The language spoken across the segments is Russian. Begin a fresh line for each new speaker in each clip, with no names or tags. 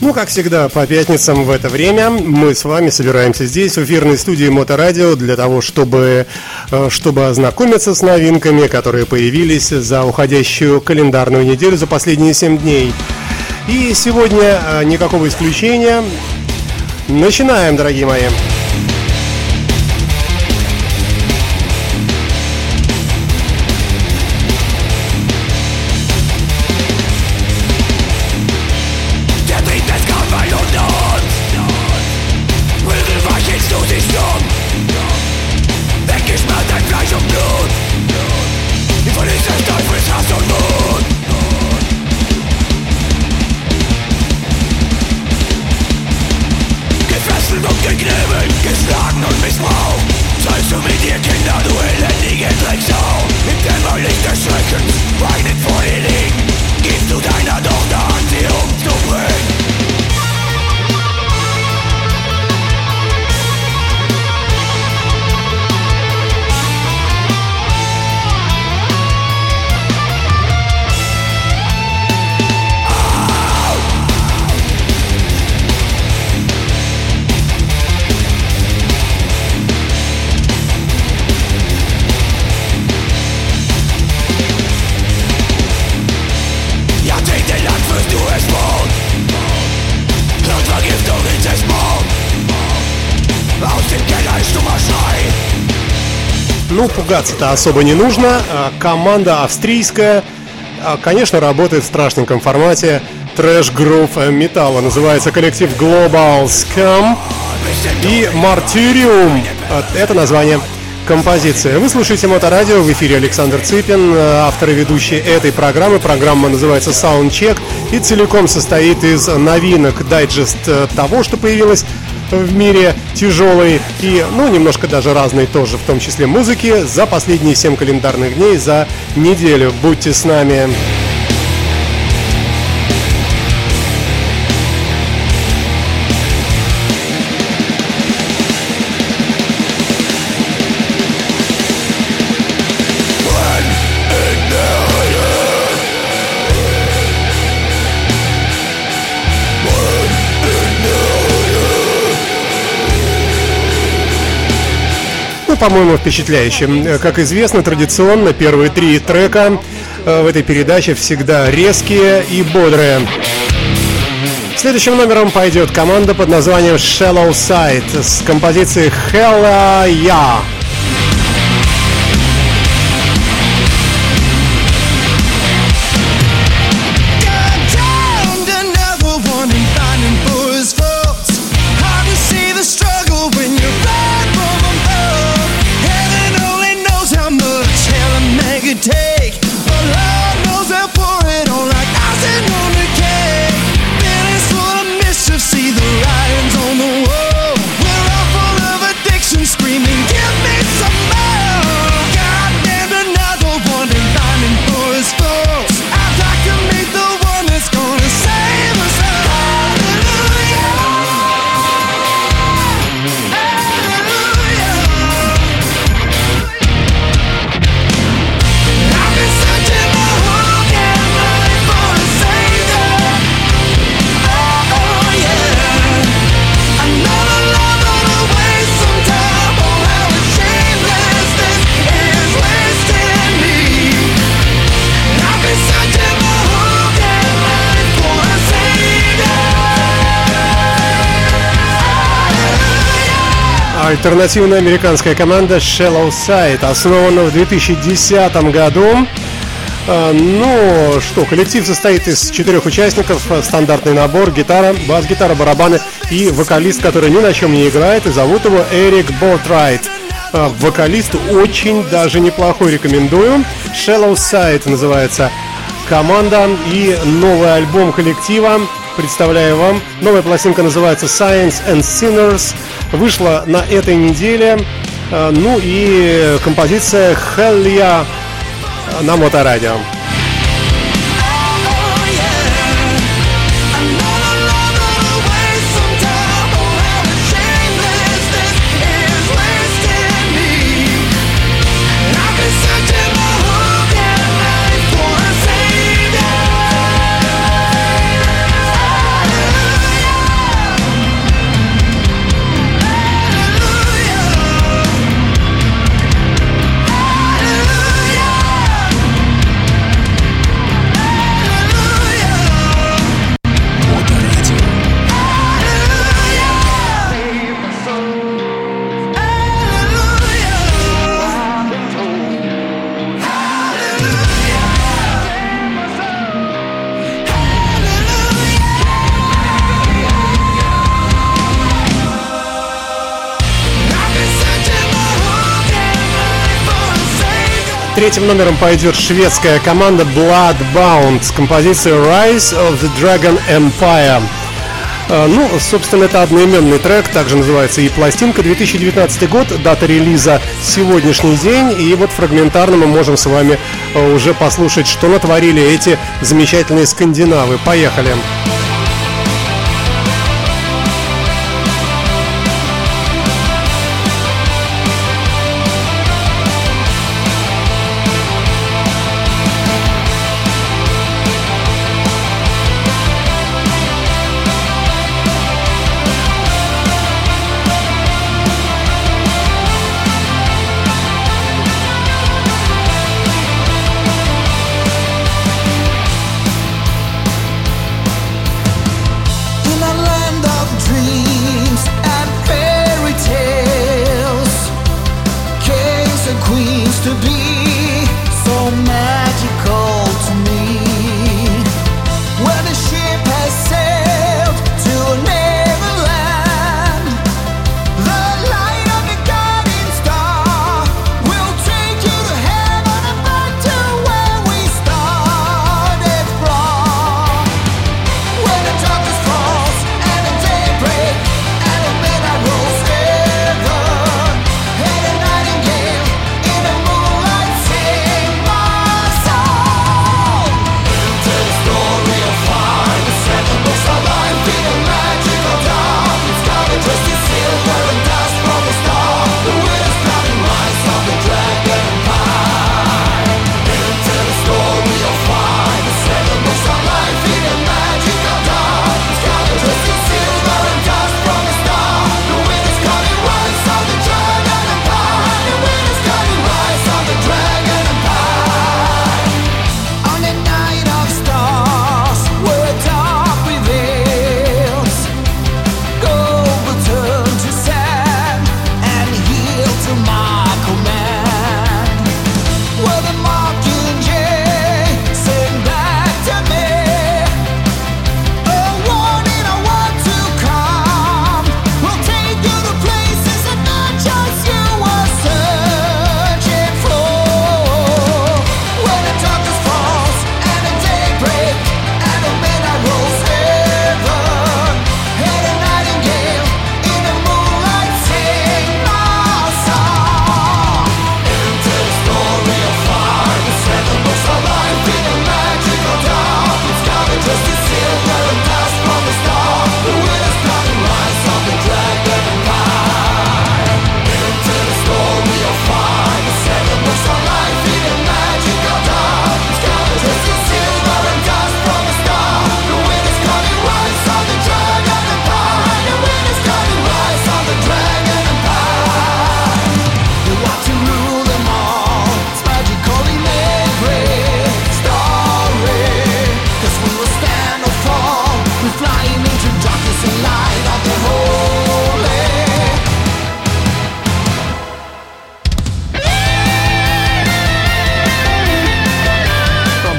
Ну, как всегда, по пятницам в это время мы с вами собираемся здесь, в эфирной студии Моторадио, для того, чтобы, э, чтобы ознакомиться с новинками, которые появились за уходящую календарную неделю, за последние 7 дней. И сегодня э, никакого исключения. Начинаем, дорогие мои. Пугаться-то особо не нужно. А, команда австрийская, а, конечно, работает в страшненьком формате трэш грув металла. Называется коллектив Global Scum и Martyrium. А, это название композиции. Вы слушаете Моторадио, в эфире Александр Цыпин, автор и ведущий этой программы. Программа называется Soundcheck и целиком состоит из новинок, дайджест э, того, что появилось в мире тяжелой и, ну, немножко даже разной тоже, в том числе музыки, за последние 7 календарных дней, за неделю. Будьте с нами. По-моему, впечатляющим. Э, как известно, традиционно первые три трека э, в этой передаче всегда резкие и бодрые. Следующим номером пойдет команда под названием Shallow Side с композицией Hella Yeah. Альтернативная американская команда Shallow Side основана в 2010 году. А, ну что, коллектив состоит из четырех участников. Стандартный набор, гитара, бас-гитара, барабаны и вокалист, который ни на чем не играет. И зовут его Эрик Бортрайт. А, вокалист очень даже неплохой, рекомендую. Shallow Side называется команда и новый альбом коллектива представляю вам. Новая пластинка называется Science and Sinners. Вышла на этой неделе. Э, ну и композиция yeah на моторадио.
Третьим номером пойдет шведская команда Bloodbound с композицией Rise of the Dragon Empire. А, ну, собственно, это одноименный трек, также называется и пластинка. 2019 год, дата релиза сегодняшний день. И вот фрагментарно мы можем с вами а, уже послушать, что натворили эти замечательные скандинавы. Поехали! Поехали!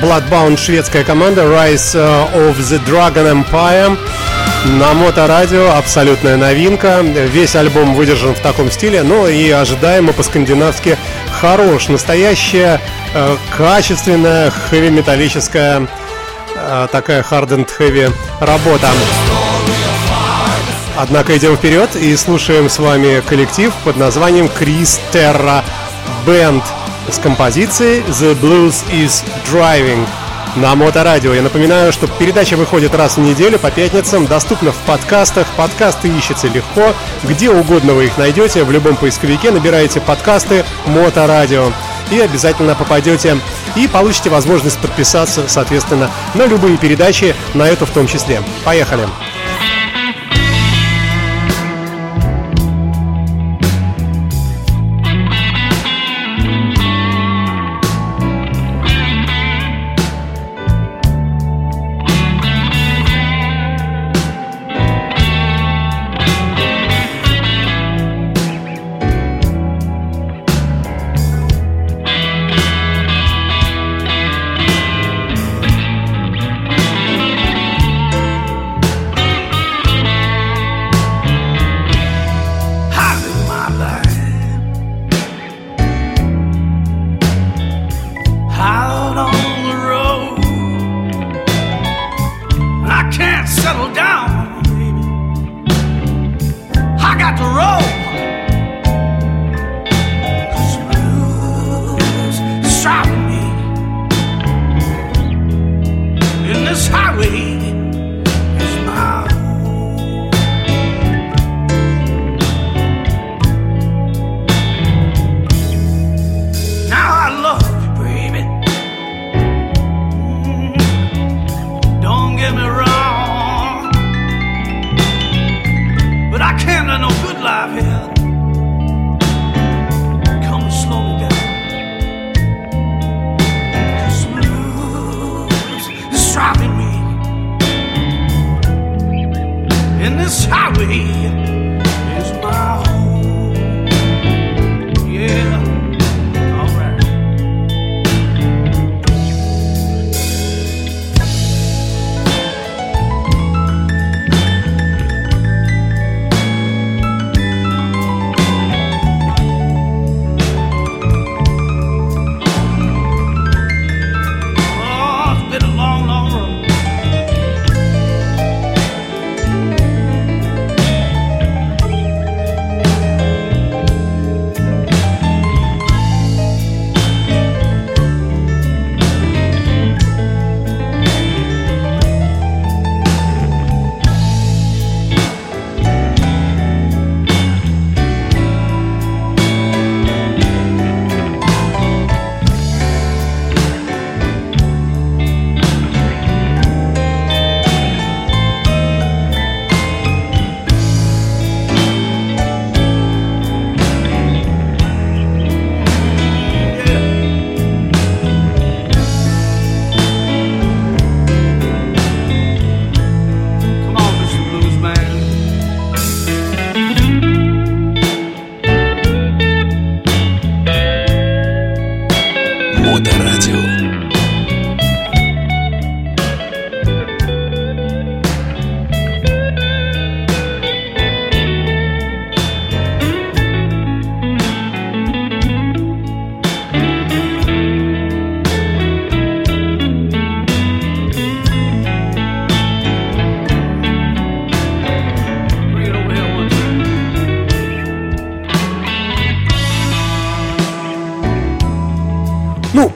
Bloodbound шведская команда Rise of the Dragon Empire на моторадио абсолютная новинка. Весь альбом выдержан в таком стиле, но и ожидаемо по-скандинавски хорош. Настоящая э, качественная хэви-металлическая э, такая hard heavy работа. Однако идем вперед и слушаем с вами коллектив под названием Chris Terra Band с композицией The Blues is Driving на Моторадио. Я напоминаю, что передача выходит раз в неделю по пятницам, доступна в подкастах. Подкасты ищете легко, где угодно вы их найдете, в любом поисковике набираете подкасты Моторадио и обязательно попадете и получите возможность подписаться, соответственно, на любые передачи, на эту в том числе. Поехали!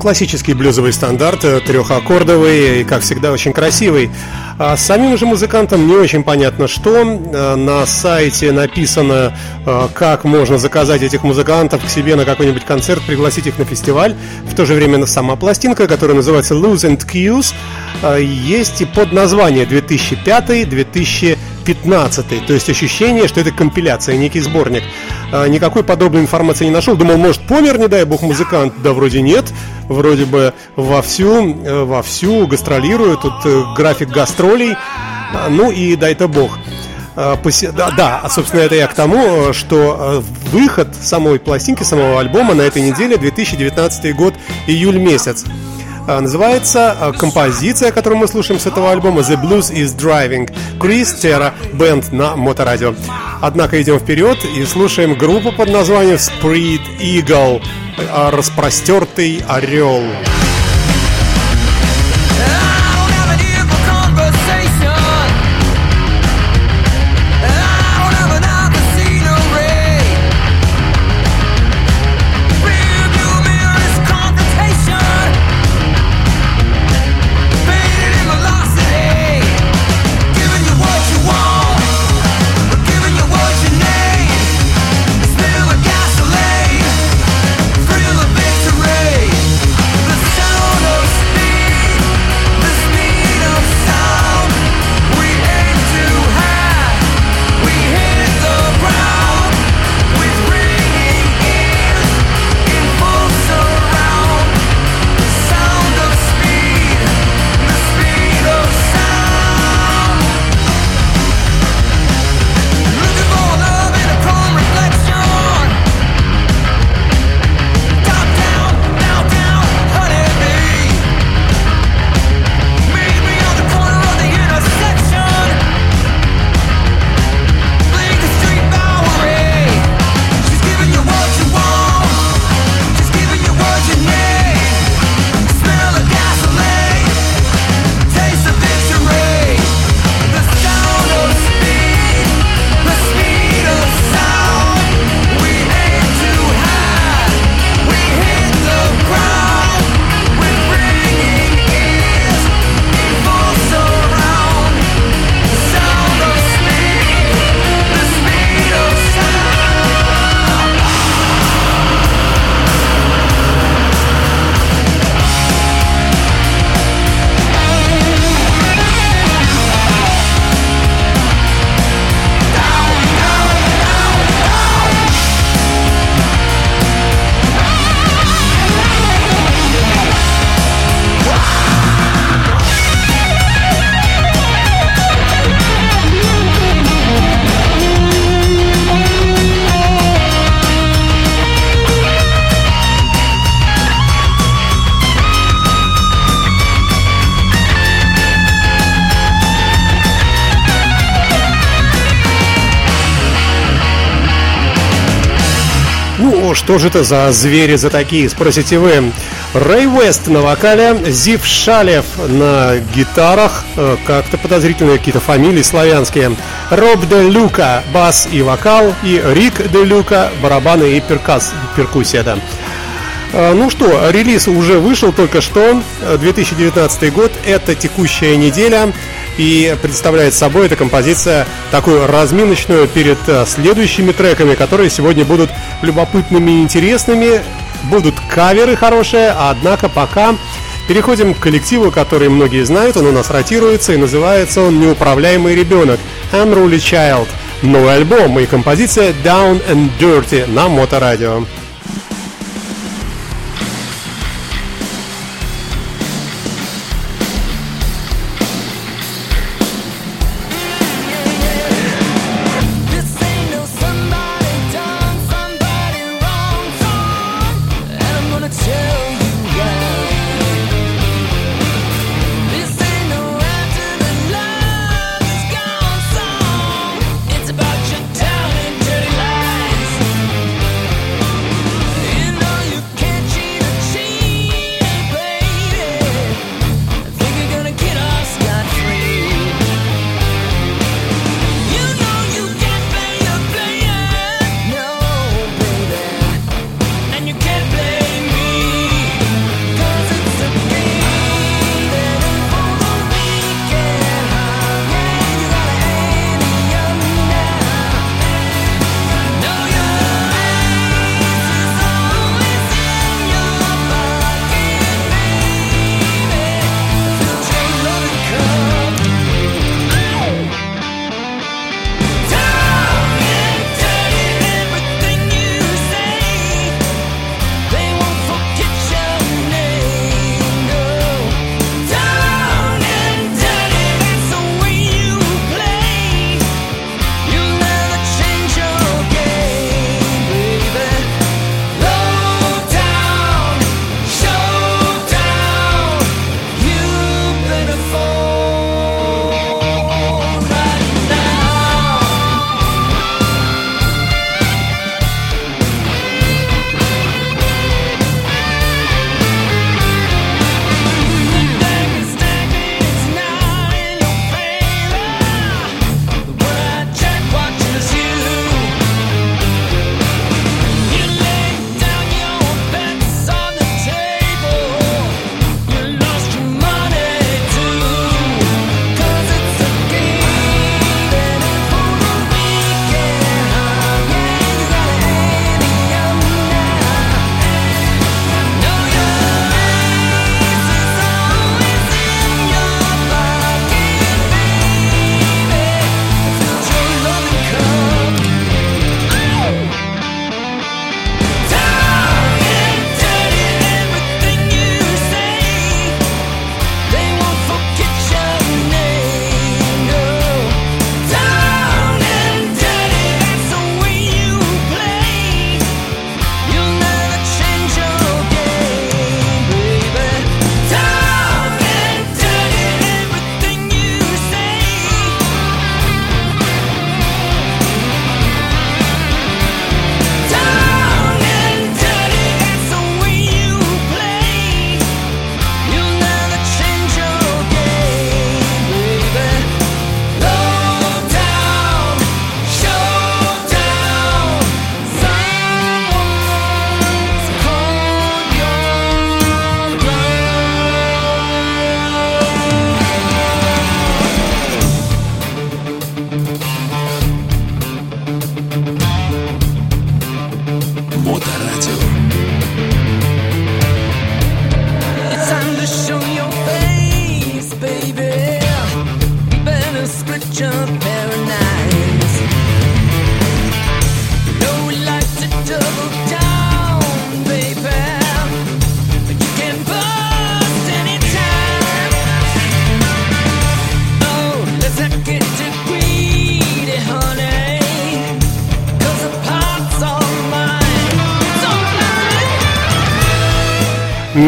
Классический блюзовый стандарт, э, трехаккордовый и, как всегда, очень красивый. А самим же музыкантам не очень понятно, что. Э, на сайте написано, э, как можно заказать этих музыкантов к себе на какой-нибудь концерт, пригласить их на фестиваль. В то же время сама пластинка, которая называется Lose and Cues, есть и под название 2005-2015. То есть ощущение, что это компиляция, некий сборник. Никакой подробной информации не нашел. Думал, может, помер, не дай бог, музыкант. Да вроде нет вроде бы вовсю, э, вовсю гастролирует, тут э, график гастролей, а, ну и дай-то бог. А, да, да, а, собственно, это я к тому, что э, выход самой пластинки, самого альбома на этой неделе, 2019 год, июль месяц. Называется композиция, которую мы слушаем с этого альбома The Blues is Driving Крис Терра Бенд на Моторадио. Однако идем вперед и слушаем группу под названием Spread Eagle распростертый орел.
Ну, что же это за звери за такие, спросите вы. Рэй Уэст на вокале, Зив Шалев на гитарах, э, как-то подозрительные какие-то фамилии славянские. Роб де Люка, бас и вокал, и Рик де Люка, барабаны и перкас, перкуссия, да. Э, ну что, релиз уже вышел только что, 2019 год, это текущая неделя и представляет собой эта композиция такую разминочную перед э, следующими треками, которые сегодня будут любопытными и интересными. Будут каверы хорошие, однако пока переходим к коллективу, который многие знают, он у нас ротируется и называется он «Неуправляемый ребенок» Unruly Child. Новый альбом и композиция Down and Dirty на Моторадио.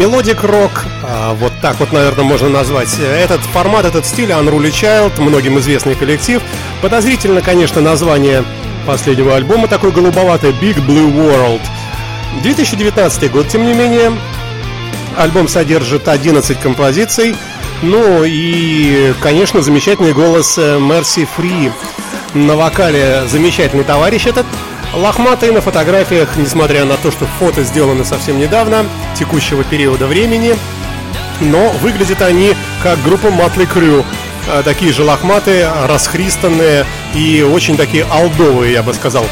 Melodic rock, а, вот так вот, наверное, можно назвать. Этот формат, этот стиль Unruly Child, многим известный коллектив. Подозрительно, конечно, название последнего альбома такой голубоватое Big Blue World.
2019 год, тем не менее. Альбом содержит 11 композиций. Ну и, конечно, замечательный голос Marcie Free. На вокале замечательный товарищ этот. Лохматый на фотографиях, несмотря на то, что фото сделаны совсем недавно, текущего периода времени. Но выглядят они как группа Motley Crue. Такие же лохматые, расхристанные и очень такие алдовые, я бы сказал.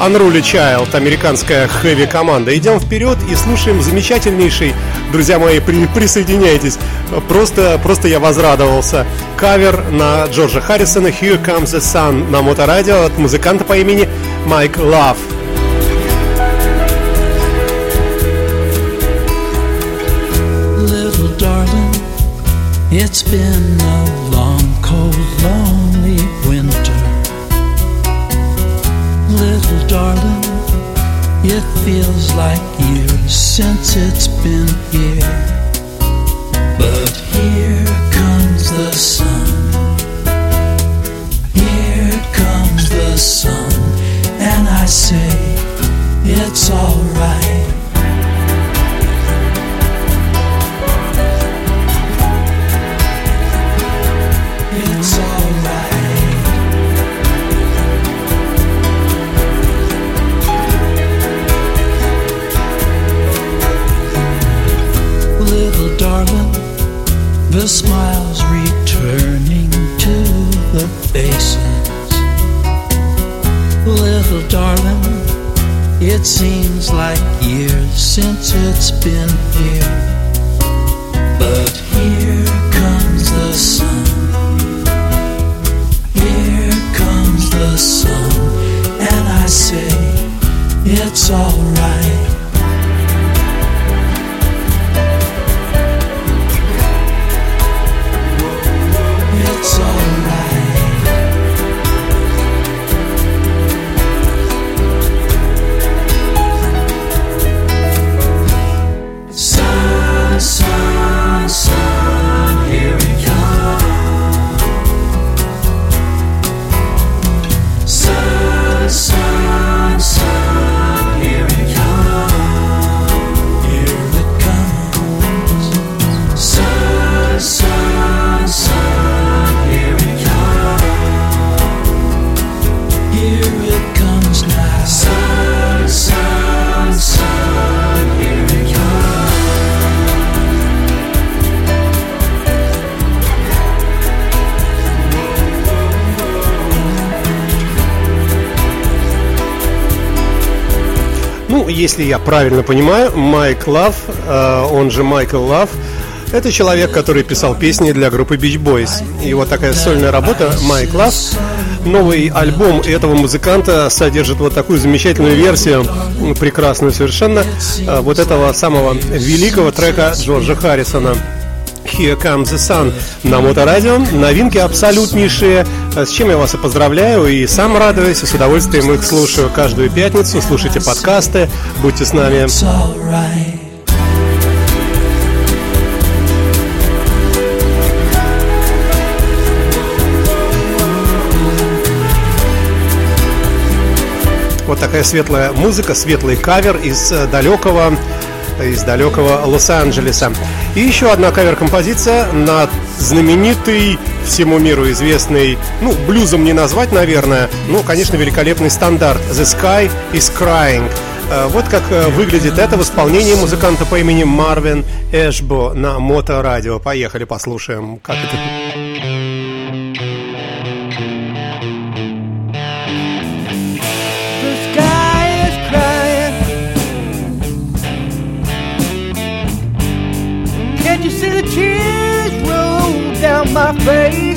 Unruly Child, американская хэви-команда. Идем вперед и слушаем замечательнейший, друзья мои, при, присоединяйтесь. Просто, просто я возрадовался. Кавер на Джорджа Харрисона Here Comes the Sun на моторадио от музыканта по имени Mike Love. Little darling, it's been a long, cold, lonely winter. Little darling, it feels like years since it's been here. But here comes the sun. I say, it's alright. It's alright. Little darling, the smile's it seems like years since it's been here. But here comes the sun. Here comes the sun. And I say, it's alright. Если я правильно понимаю, Майк Лав, э, он же Майкл Лав, это человек, который писал песни для группы Beach Boys. И вот такая сольная работа Майк Лав. Новый альбом этого музыканта содержит вот такую замечательную версию, прекрасную совершенно, э, вот этого самого великого трека Джорджа Харрисона. Here Comes the Sun на Моторадио. Новинки абсолютнейшие, с чем я вас и поздравляю, и сам радуюсь, и с удовольствием их слушаю каждую пятницу. Слушайте подкасты, будьте с нами. Вот такая светлая музыка, светлый кавер из э, далекого из далекого Лос-Анджелеса. И еще одна кавер-композиция на знаменитый всему миру известный, ну, блюзом не назвать, наверное, ну, конечно, великолепный стандарт «The Sky is Crying». Э, Вот как э, выглядит это в исполнении музыканта по имени Марвин Эшбо на моторадио. Поехали, послушаем, как это...
my face?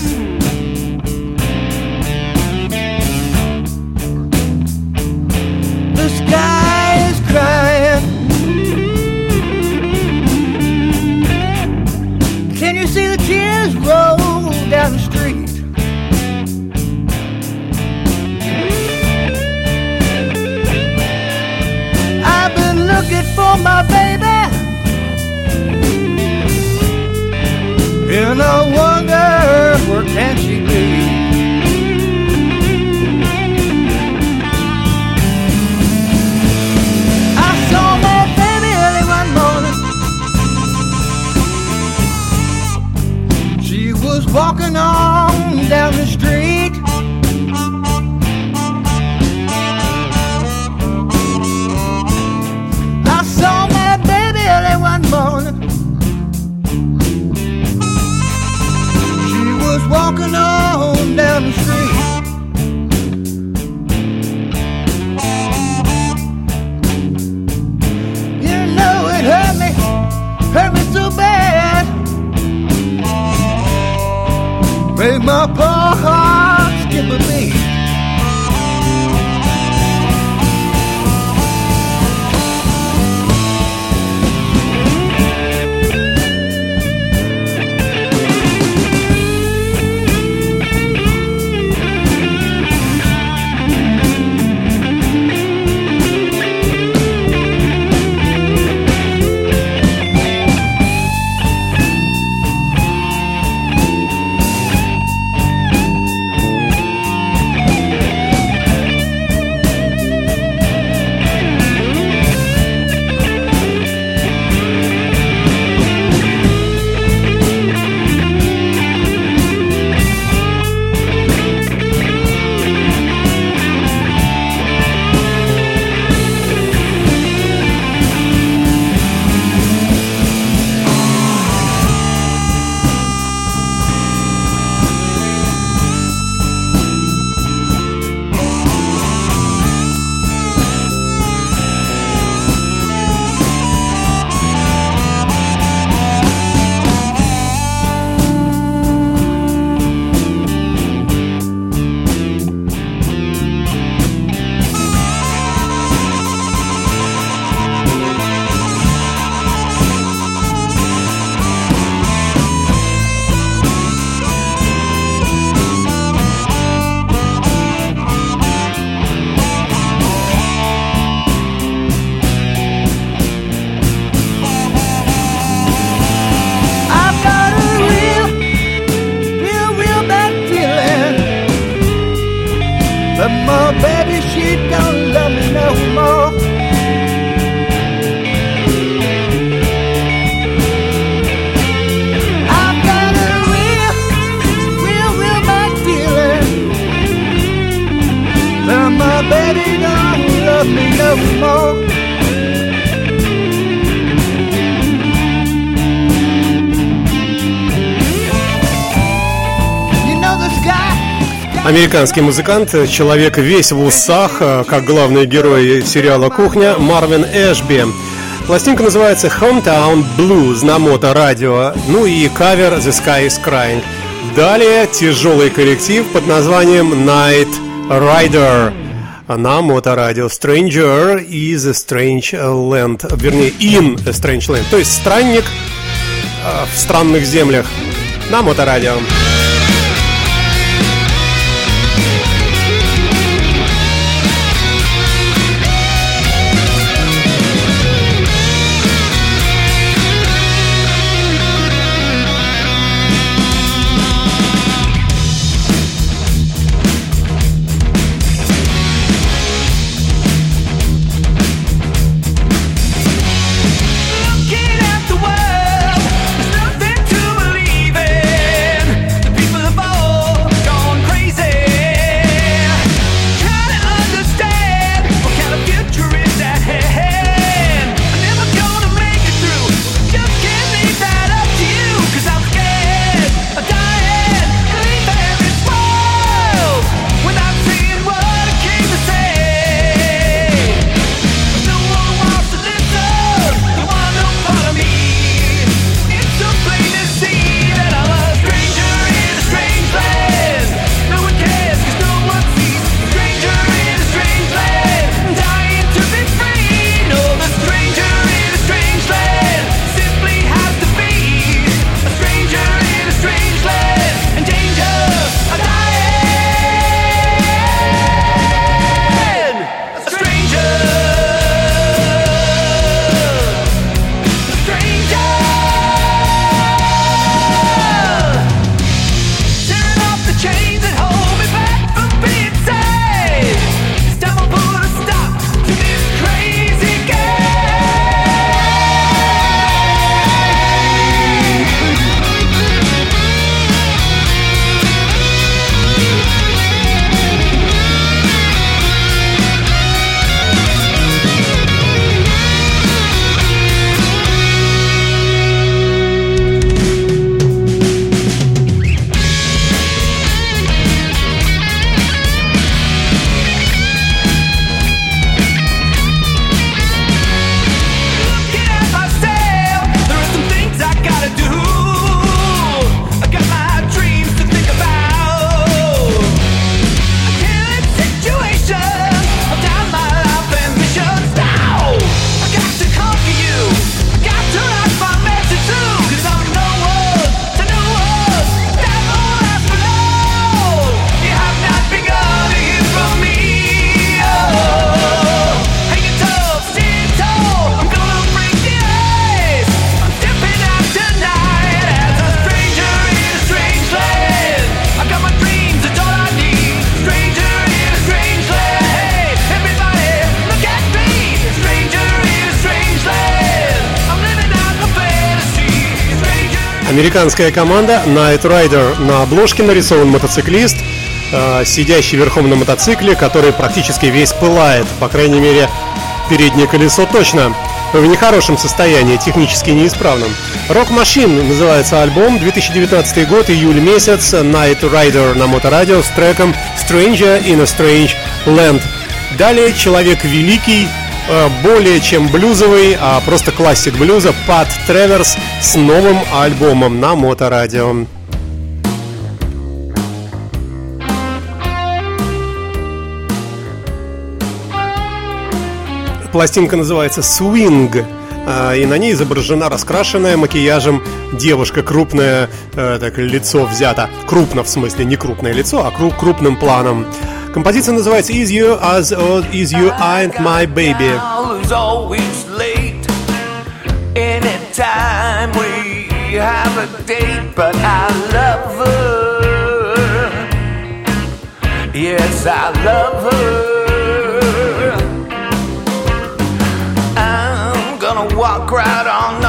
Американский музыкант, человек весь в усах, э, как главный герой сериала «Кухня» Марвин Эшби. Пластинка называется Hometown Blues на моторадио, ну и кавер The Sky is Crying. Далее тяжелый коллектив под названием Night Rider на моторадио Stranger is a Strange Land, вернее, in a Strange Land, то есть странник э, в странных землях на моторадио. Американская команда Night Rider. На обложке нарисован мотоциклист, э, сидящий верхом на мотоцикле, который практически весь пылает. По крайней мере, переднее колесо точно в нехорошем состоянии, технически неисправном. Rock Machine называется альбом, 2019 год, июль месяц, Night Rider на моторадио с треком Stranger in a Strange Land. Далее Человек Великий, более чем блюзовый, а просто классик блюза Пат Треверс с новым альбомом на Моторадио. Пластинка называется «Swing», э, и на ней изображена раскрашенная макияжем девушка, крупное э, так, лицо взято. Крупно, в смысле, не крупное лицо, а круп, крупным планом. Композиция называется Is You As Old Is You Ain't My Baby. Anytime we have a date, but I love her. Yes, I love her. I'm gonna walk right on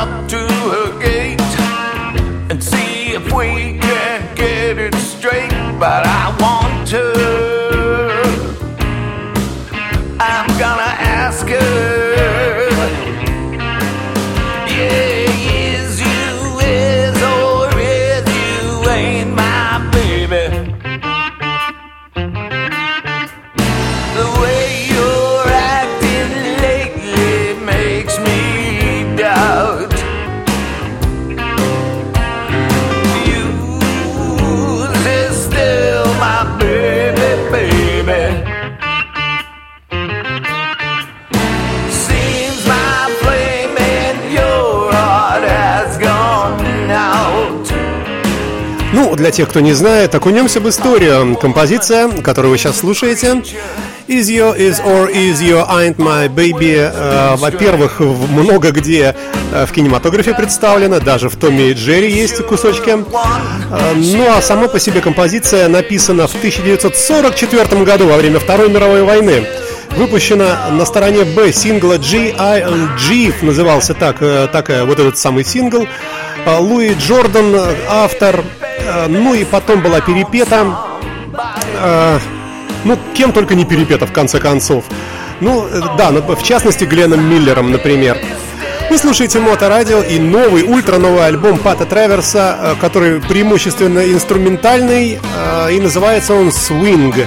Для тех, кто не знает, окунемся в историю. Композиция, которую вы сейчас слушаете, Is You, Is or Is You Ain't My Baby, э, во-первых, много где э, в кинематографе представлена, даже в Томе и Джерри есть кусочки. Э, ну а сама по себе композиция написана в 1944 году во время Второй мировой войны. Выпущена на стороне Б сингла G.I.L.G. назывался так, э, так вот этот самый сингл. Э, Луи Джордан, автор. Э, ну и потом была перепета. Ну, кем только не перепета, в конце концов. Ну, да, ну, в частности, Гленном Миллером, например. Вы слушаете Моторадио и новый, ультра новый альбом Пата Треверса, который преимущественно инструментальный, и называется он «Swing».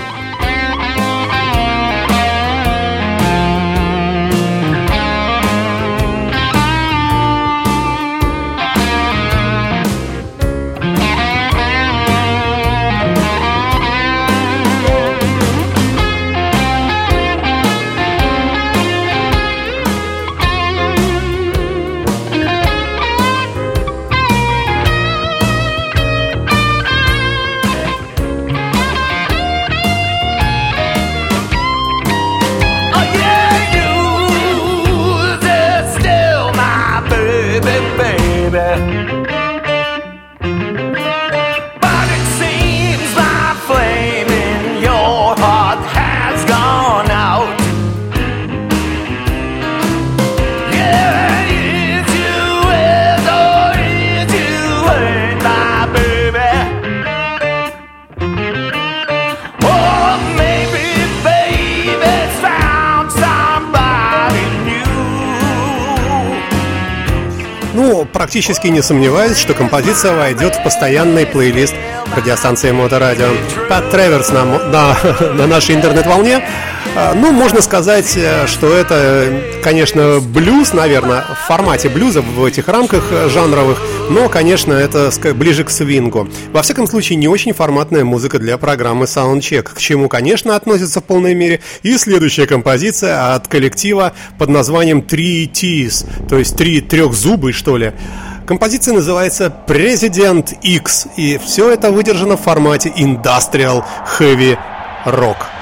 Практически не сомневаюсь, что композиция войдет в постоянный плейлист радиостанции Моторадио. Пат Треверс на, на, на нашей интернет-волне. А, ну, можно сказать, э, что это, конечно, блюз, наверное, в формате блюза в этих рамках жанровых, но, конечно, это ближе к свингу. Во всяком случае, не очень форматная музыка для программы Soundcheck, к чему, конечно, относится в полной мере и следующая композиция от коллектива под названием Three Teeth, то есть три трехзубы, что ли. Композиция называется Президент X, и все это выдержано в формате Industrial Heavy Rock.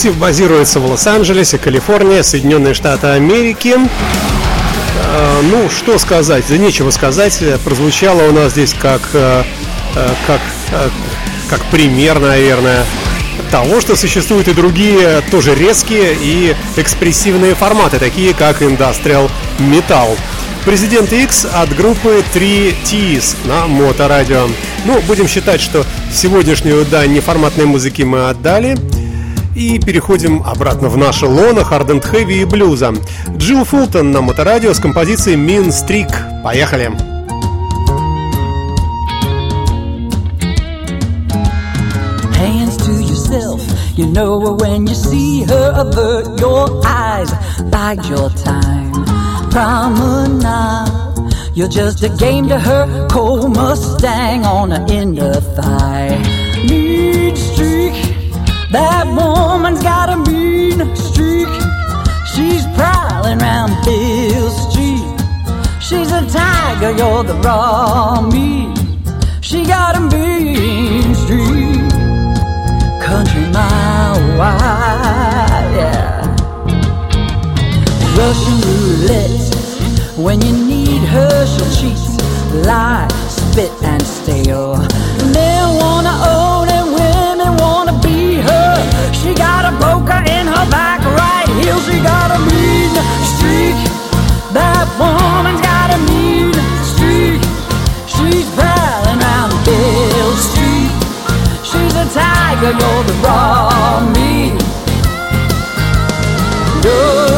Коллектив базируется в Лос-Анджелесе, Калифорния, Соединенные Штаты Америки. А, ну, что сказать, да нечего сказать. Прозвучало у нас здесь как, э, э, как, э, как пример, наверное, того, что существуют и другие тоже резкие и экспрессивные форматы, такие как Industrial Metal. Президент X от группы 3 T's на Моторадио. Ну, будем считать, что сегодняшнюю дань неформатной музыки мы отдали. И переходим обратно в наше лоно Hard Heavy и блюза. Джилл Фултон на моторадио с композицией Mean Streak. Поехали!
Yourself, you know her when you see her, avert your eyes, bide your time. Promenade, you're just a game to her, cold Mustang on the inner thigh. That woman's got a mean streak. She's prowling round Bill Street. She's a tiger, you're the raw meat. She got a mean streak country mile wide, yeah. Russian roulette, when you need her, she'll cheat, lie, spit, and steal. Men She got a poker in her back right heel, she got a mean streak. That woman's got a mean streak. She's prowling around Bill Street. She's a tiger, you're the raw meat. No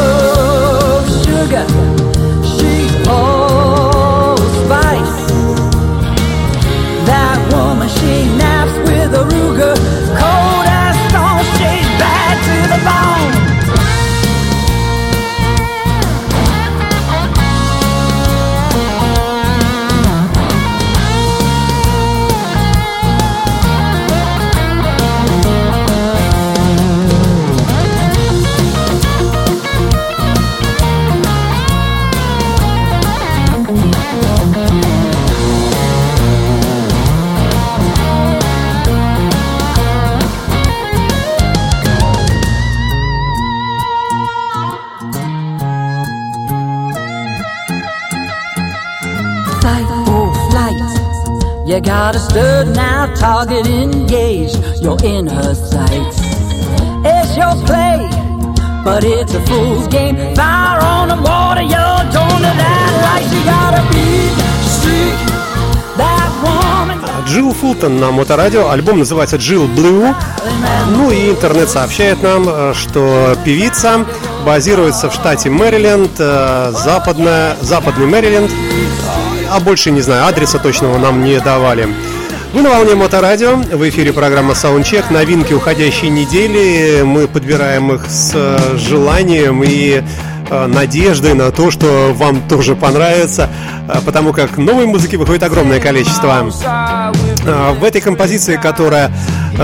You got a stud now, target engaged. You're in her sights. It's your play, but it's a fool's game. Fire on the water, you're torn to that light. You gotta beat streak.
Джилл Фултон на моторадио. Альбом называется Джилл Blue. Ну и интернет сообщает нам, э, что певица базируется в штате Мэриленд, э, западная, западный Мэриленд, а больше не знаю, адреса точного нам не давали. Вы на волне Моторадио, в эфире программа Soundcheck, новинки уходящей недели, мы подбираем их с э, желанием и э, надеждой на то, что вам тоже понравится, э, потому как новой музыки выходит огромное количество. Э, В этой композиции, которая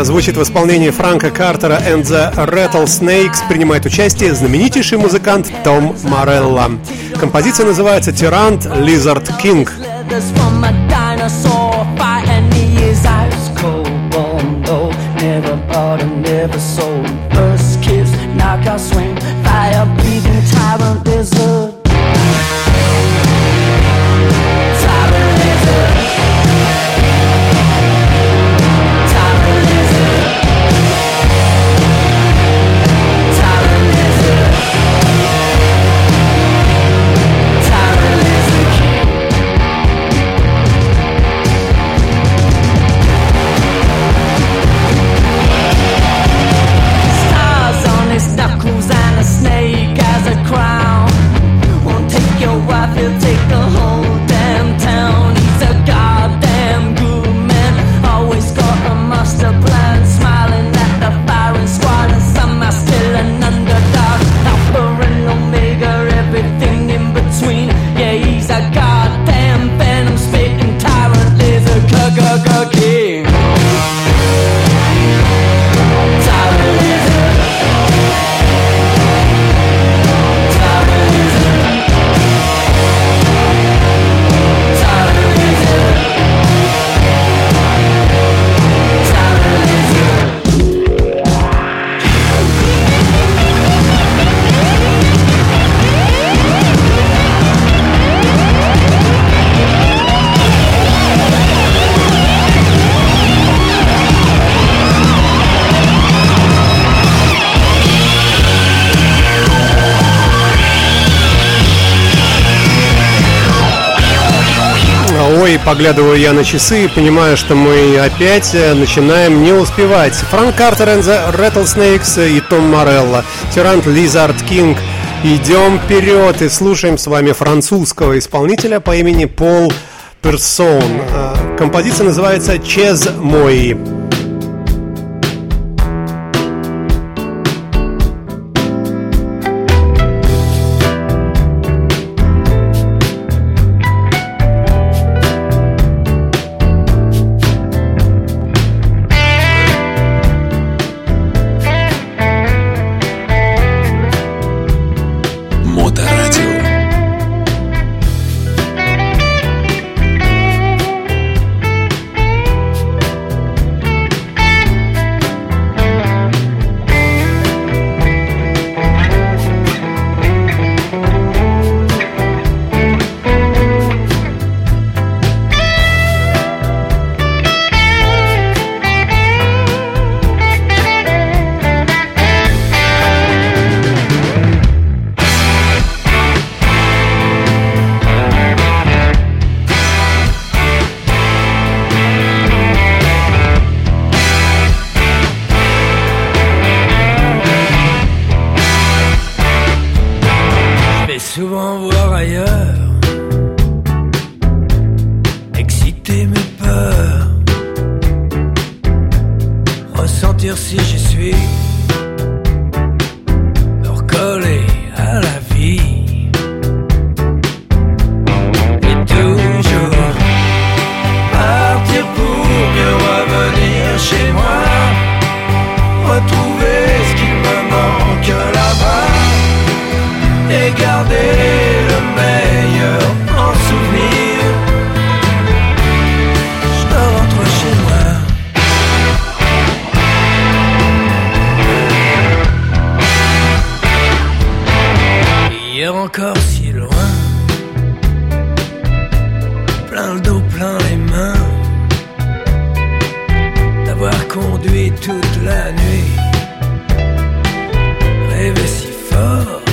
звучит в исполнении Франка Картера and the Rattlesnakes, принимает участие знаменитейший музыкант Том Морелло. Композиция называется «Тирант Lizard King».
Leathers from a dinosaur fight and he is ice cold born though never bought and never sold first kiss knockout swing
Поглядываю я на часы и понимаю, что мы опять э, начинаем не успевать. Франк Картер и The Rattlesnakes и Том Морелло, Тирант Лизард Кинг. Идем вперед и слушаем с вами французского исполнителя по имени Пол Персон. Э, композиция называется «Чез мой».
Plein le dos, plein les mains. D'avoir conduit toute la nuit. Rêver si fort.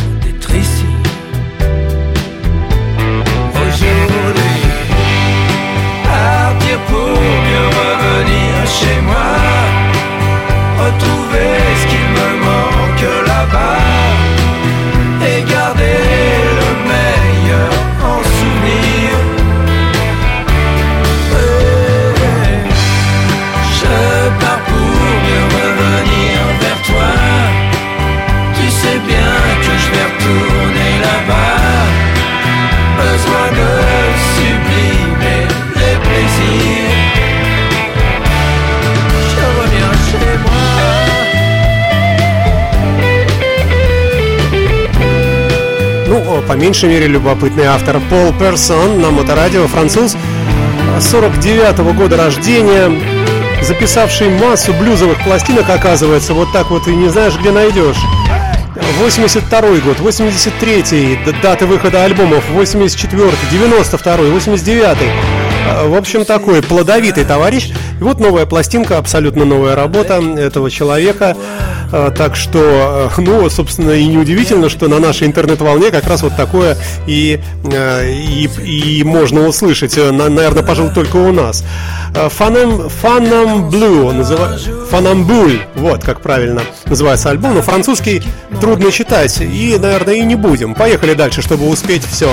Меньшей мере любопытный автор Пол Персон на моторадио, француз 49 -го года рождения, записавший массу блюзовых пластинок, оказывается, вот так вот и не знаешь, где найдешь. 82 год, 83 даты выхода альбомов, 84 92 89 в общем, такой плодовитый товарищ. И вот новая пластинка, абсолютно новая работа этого человека. А, так что, э, ну, собственно, и неудивительно, что на нашей интернет-волне как раз вот такое и, э, и, и можно услышать. Э, наверное, пожалуй, только у нас. Фанам, Фанам Блю, Фанамбуль, вот как правильно называется альбом, но французский трудно читать, и, наверное, и не будем. Поехали дальше, чтобы успеть все.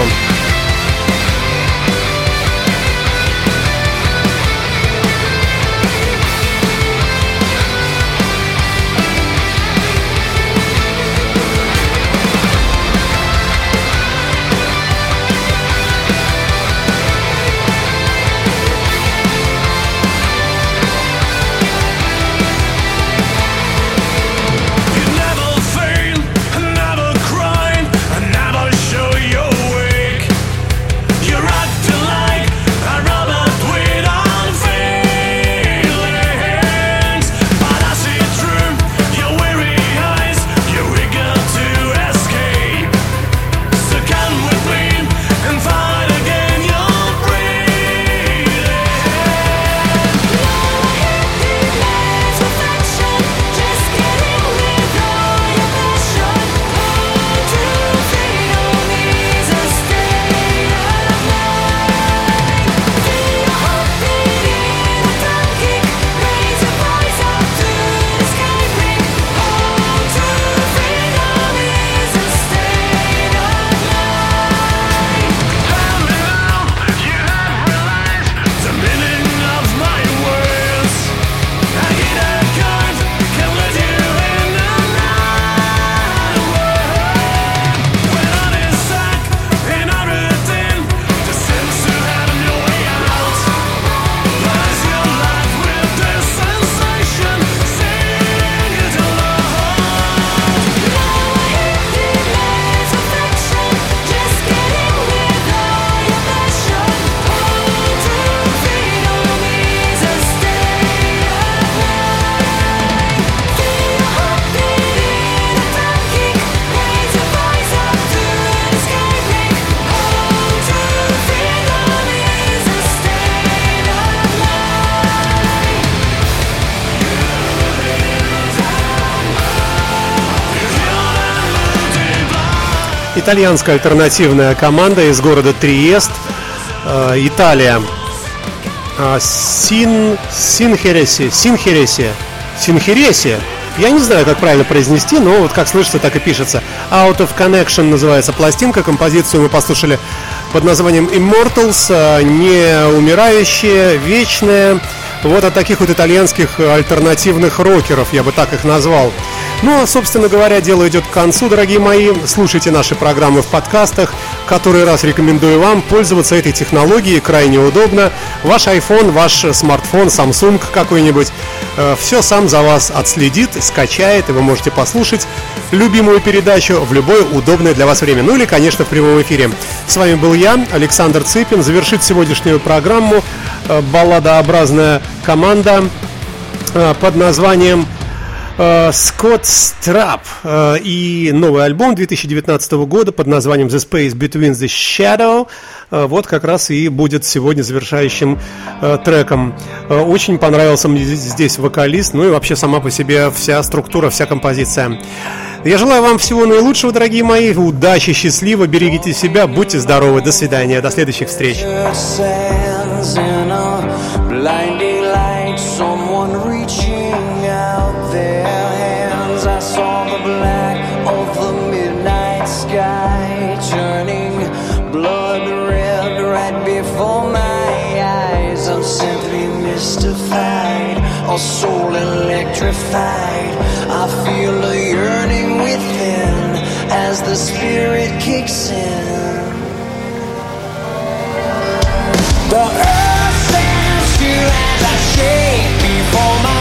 Итальянская альтернативная команда из города Триест, э, Италия. А, Син, Синхереси, Синхереси, Синхереси. Я не знаю, как правильно произнести, но вот как слышится, так и пишется. Out of Connection называется пластинка. Композицию мы послушали под названием Immortals, а, не умирающие, вечные. Вот от таких вот итальянских альтернативных рокеров, я бы так их назвал. Ну, а, собственно говоря, дело идет к концу, дорогие мои. Слушайте наши программы в подкастах. Который раз рекомендую вам пользоваться этой технологией, крайне удобно. Ваш iPhone, ваш смартфон, Samsung какой-нибудь, э, все сам за вас отследит, скачает, и вы можете послушать любимую передачу в любое удобное для вас время. Ну или, конечно, в прямом эфире. С вами был я, Александр Цыпин. Завершит сегодняшнюю программу э, балладообразная команда э, под названием Скотт Страп э, и новый альбом 2019 года под названием The Space Between the Shadow. Э, вот как раз и будет сегодня завершающим треком. Очень понравился мне здесь вокалист, ну и вообще сама по себе вся структура, вся композиция. Я желаю вам всего наилучшего, дорогие мои. Удачи, счастливо, берегите себя, будьте здоровы. До свидания, до следующих встреч. Our soul electrified. I feel a yearning within as the spirit kicks in. The earth stands still as I shake before my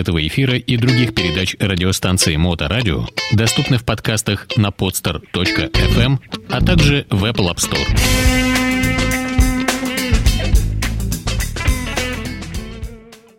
этого эфира и других передач радиостанции Моторадио доступны в подкастах на podster.fm, а также в Apple App Store.